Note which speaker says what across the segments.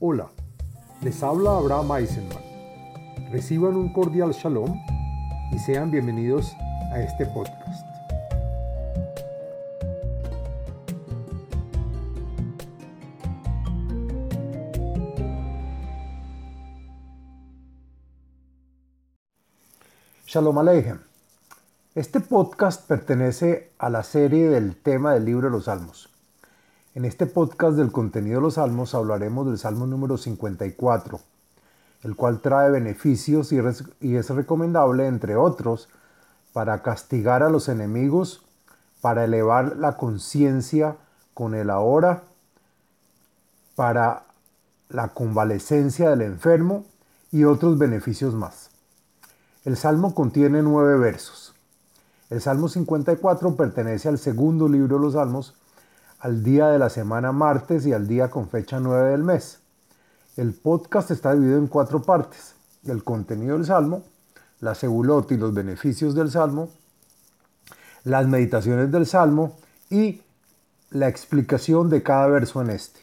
Speaker 1: Hola, les habla Abraham Eisenman. Reciban un cordial shalom y sean bienvenidos a este podcast. Shalom Aleichem. Este podcast pertenece a la serie del tema del libro de los Salmos. En este podcast del contenido de los Salmos hablaremos del Salmo número 54, el cual trae beneficios y, es recomendable, entre otros, para castigar a los enemigos, para elevar la conciencia con el ahora, para la convalecencia del enfermo y otros beneficios más. El Salmo contiene nueve versos. El Salmo 54 pertenece al segundo libro de los Salmos al día de la semana martes y al día con fecha 9 del mes. El podcast está dividido en cuatro partes. El contenido del Salmo, la segulot y los beneficios del Salmo, las meditaciones del Salmo y la explicación de cada verso en este.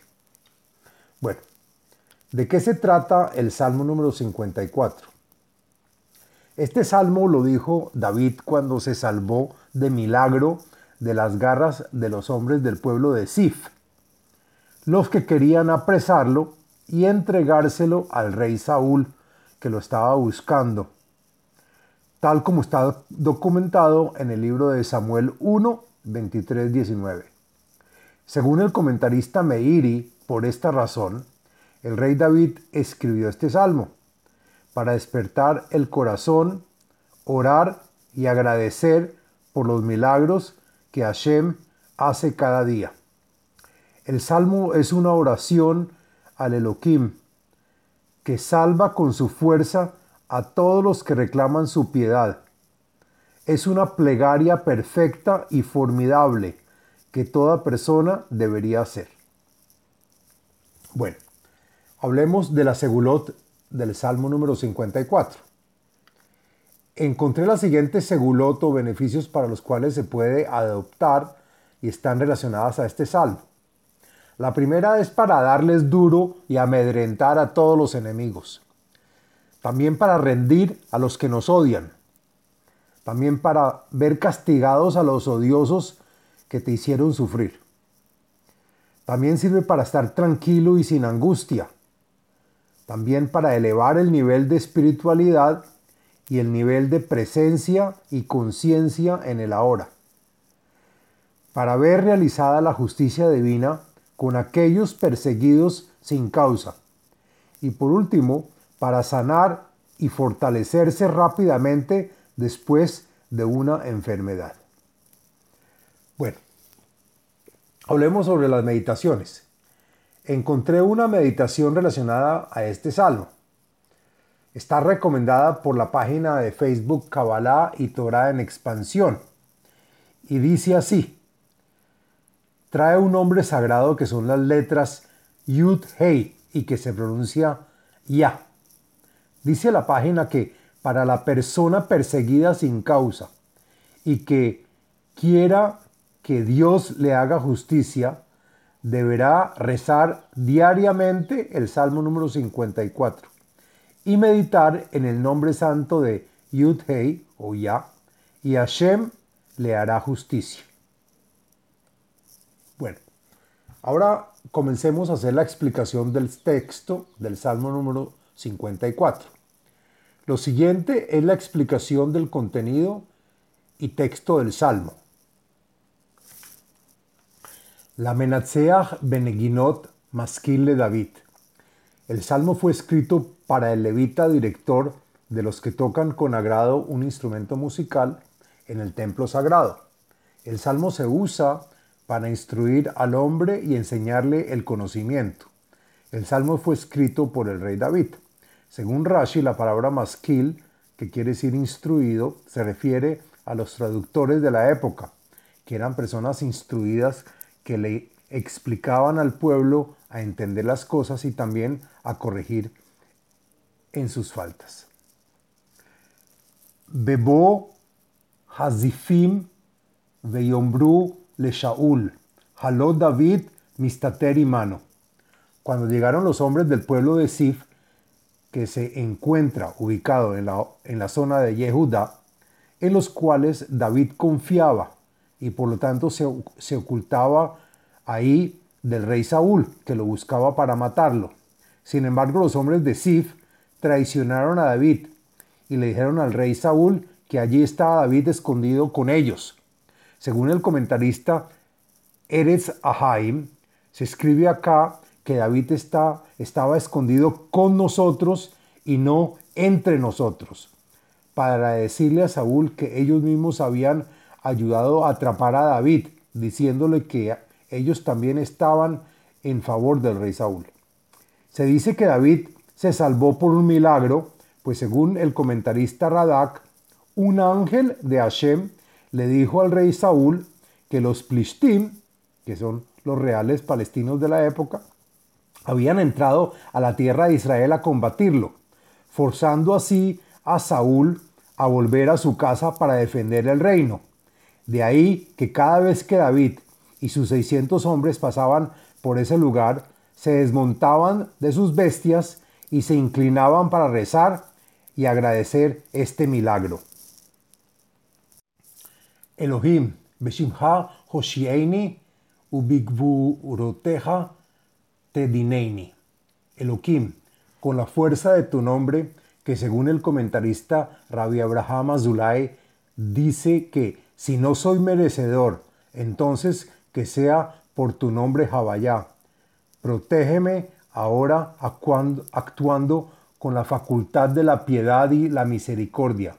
Speaker 1: Bueno, ¿de qué se trata el Salmo número 54? Este salmo lo dijo David cuando se salvó de milagro de las garras de los hombres del pueblo de Sif, los que querían apresarlo y entregárselo al rey Saúl, que lo estaba buscando, tal como está documentado en el libro de Samuel 1, 23, 19. Según el comentarista Meiri, por esta razón, el rey David escribió este salmo para despertar el corazón, orar y agradecer por los milagros que Hashem hace cada día. El salmo es una oración al Elohim que salva con su fuerza a todos los que reclaman su piedad. Es una plegaria perfecta y formidable que toda persona debería hacer. Bueno, hablemos de la segulot del Salmo número 54 encontré las siguientes segulot o beneficios para los cuales se puede adoptar y están relacionadas a este salmo. La primera es para darles duro y amedrentar a todos los enemigos. También para rendir a los que nos odian. También para ver castigados a los odiosos que te hicieron sufrir. También sirve para estar tranquilo y sin angustia. También para elevar el nivel de espiritualidad y el nivel de presencia y conciencia en el ahora, para ver realizada la justicia divina con aquellos perseguidos sin causa, y por último, para sanar y fortalecerse rápidamente después de una enfermedad. Bueno, hablemos sobre las meditaciones. Encontré una meditación relacionada a este salmo. Está recomendada por la página de Facebook Kabbalah y Torah en expansión. Y dice así, trae un nombre sagrado que son las letras Yud Hei y que se pronuncia Ya. Dice la página que para la persona perseguida sin causa y que quiera que Dios le haga justicia, deberá rezar diariamente el Salmo número 54 y meditar en el nombre santo de Yud-Hei o Ya, y Hashem le hará justicia. Bueno, ahora comencemos a hacer la explicación del texto del Salmo número 54. Lo siguiente es la explicación del contenido y texto del Salmo. La Menatseach Beneginot Maskil David. El salmo fue escrito para el levita director de los que tocan con agrado un instrumento musical en el templo sagrado. El salmo se usa para instruir al hombre y enseñarle el conocimiento. El salmo fue escrito por el rey David. Según Rashi, la palabra maskil, que quiere decir instruido, se refiere a los traductores de la época, que eran personas instruidas que le explicaban al pueblo a entender las cosas y también a corregir en sus faltas. Bebo Hazifim veyombru le Shaul, Haló David mistater mano. Cuando llegaron los hombres del pueblo de Sif, que se encuentra ubicado en la, en la zona de Yehuda, en los cuales David confiaba y por lo tanto se, se ocultaba ahí del rey Saúl, que lo buscaba para matarlo. Sin embargo, los hombres de Sif traicionaron a David y le dijeron al rey Saúl que allí estaba David escondido con ellos. Según el comentarista Eretz Ahaim, se escribe acá que David está, estaba escondido con nosotros y no entre nosotros, para decirle a Saúl que ellos mismos habían ayudado a atrapar a David, diciéndole que ellos también estaban en favor del rey Saúl. Se dice que David se salvó por un milagro, pues según el comentarista Radak, un ángel de Hashem le dijo al rey Saúl que los Plishtim, que son los reales palestinos de la época, habían entrado a la tierra de Israel a combatirlo, forzando así a Saúl a volver a su casa para defender el reino. De ahí que cada vez que David y sus 600 hombres pasaban por ese lugar, se desmontaban de sus bestias y se inclinaban para rezar y agradecer este milagro. Elohim, Beshimha Hoshieini, Ubigvuroteja Tedineini. Elohim, con la fuerza de tu nombre, que según el comentarista Rabbi Abraham Azulay dice que si no soy merecedor, entonces que sea por tu nombre Jabayá. Protégeme ahora actuando con la facultad de la piedad y la misericordia.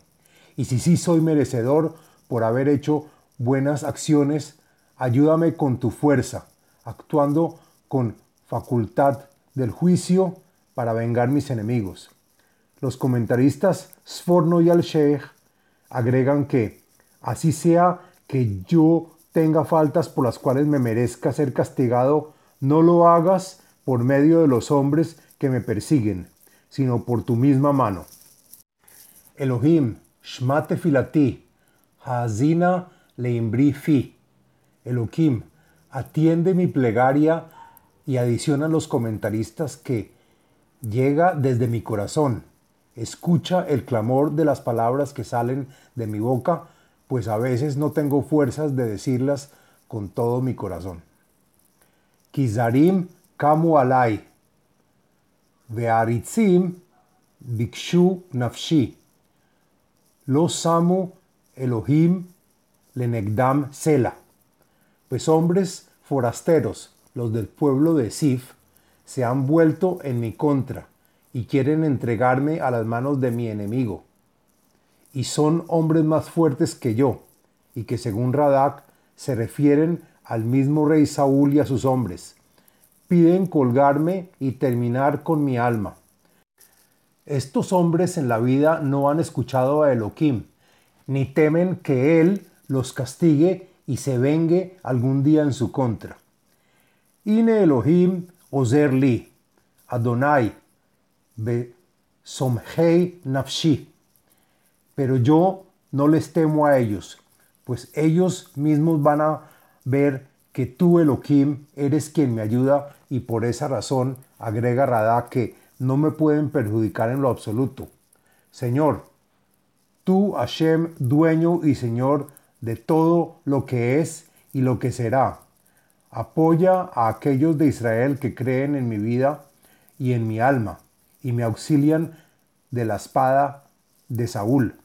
Speaker 1: Y si sí soy merecedor por haber hecho buenas acciones, ayúdame con tu fuerza, actuando con facultad del juicio para vengar mis enemigos. Los comentaristas Sforno y Al-Sheikh agregan que, así sea que yo tenga faltas por las cuales me merezca ser castigado, no lo hagas por medio de los hombres que me persiguen, sino por tu misma mano. Elohim, Shmate Filati, Hazina Leimbri Fi. Elohim, atiende mi plegaria y adicionan los comentaristas que llega desde mi corazón. Escucha el clamor de las palabras que salen de mi boca, pues a veces no tengo fuerzas de decirlas con todo mi corazón. Kizarim kamu alai, ve'aritzim bikshu nafshi, lo samu Elohim lenegdam sela. Pues hombres forasteros, los del pueblo de Sif, se han vuelto en mi contra y quieren entregarme a las manos de mi enemigo. Y son hombres más fuertes que yo, y que según Radak se refieren al mismo rey Saúl y a sus hombres. Piden colgarme y terminar con mi alma. Estos hombres en la vida no han escuchado a Elohim, ni temen que Él los castigue y se vengue algún día en su contra. Ine Elohim ozer li, Adonai, be somhei nafshi. Pero yo no les temo a ellos, pues ellos mismos van a ver que tú, Elohim, eres quien me ayuda y por esa razón agrega Radá que no me pueden perjudicar en lo absoluto. Señor, tú, Hashem, dueño y Señor de todo lo que es y lo que será. Apoya a aquellos de Israel que creen en mi vida y en mi alma y me auxilian de la espada de Saúl.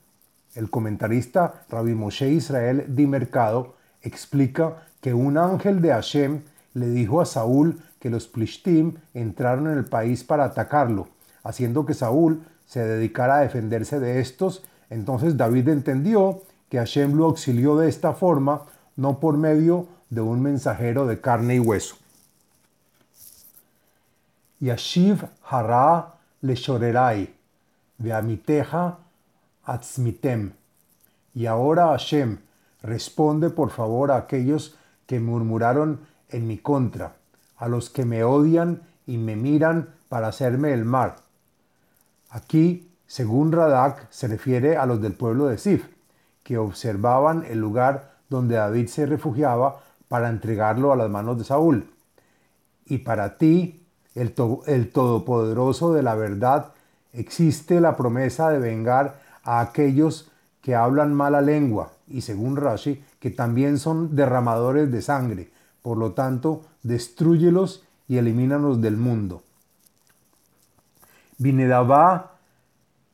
Speaker 1: El comentarista Rabbi Moshe Israel Di Mercado explica que un ángel de Hashem le dijo a Saúl que los Plishtim entraron en el país para atacarlo, haciendo que Saúl se dedicara a defenderse de estos. Entonces David entendió que Hashem lo auxilió de esta forma, no por medio de un mensajero de carne y hueso. Yashiv hara le shorerai, veamiteja atzmitem. Y ahora Hashem, responde por favor a aquellos que murmuraron en mi contra, a los que me odian y me miran para hacerme el mal. Aquí, según Radak, se refiere a los del pueblo de Sif, que observaban el lugar donde David se refugiaba para entregarlo a las manos de Saúl. Y para ti, el, el Todopoderoso de la verdad, existe la promesa de vengar a aquellos que hablan mala lengua y según Rashi, que también son derramadores de sangre. Por lo tanto, destruyelos y elimínanos del mundo. Binedabá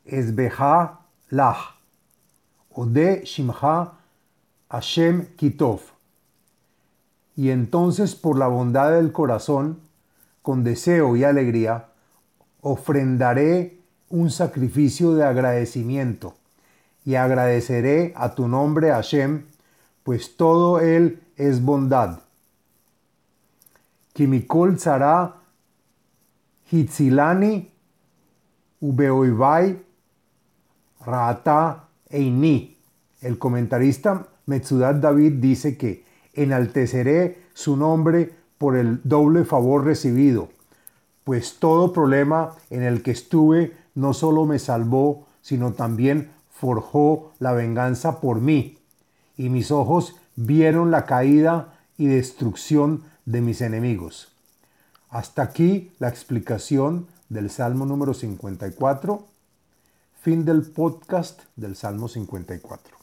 Speaker 1: esbeja lach, ode shimha Hashem kitov. Y entonces por la bondad del corazón, con deseo y alegría, ofrendaré un sacrificio de agradecimiento y agradeceré a tu nombre Hashem, pues todo él es bondad. Kimikol Tzara Hitzilani Ubeoivai Raata Eini. El comentarista Metzudat David dice que enalteceré su nombre por el doble favor recibido, pues todo problema en el que estuve no solo me salvó, sino también forjó la venganza por mí, y mis ojos vieron la caída y destrucción de mis enemigos. Hasta aquí la explicación del Salmo número 54. Fin del podcast del Salmo 54.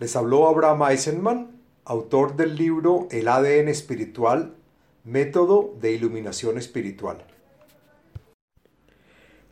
Speaker 1: Les habló Abraham Eisenman, autor del libro El ADN espiritual, método de iluminación espiritual.